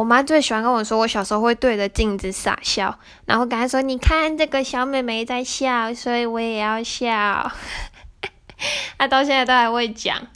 我妈最喜欢跟我说我小时候会对着镜子傻笑然后跟她说你看这个小妹妹在笑所以我也要笑。她到现在都还会讲。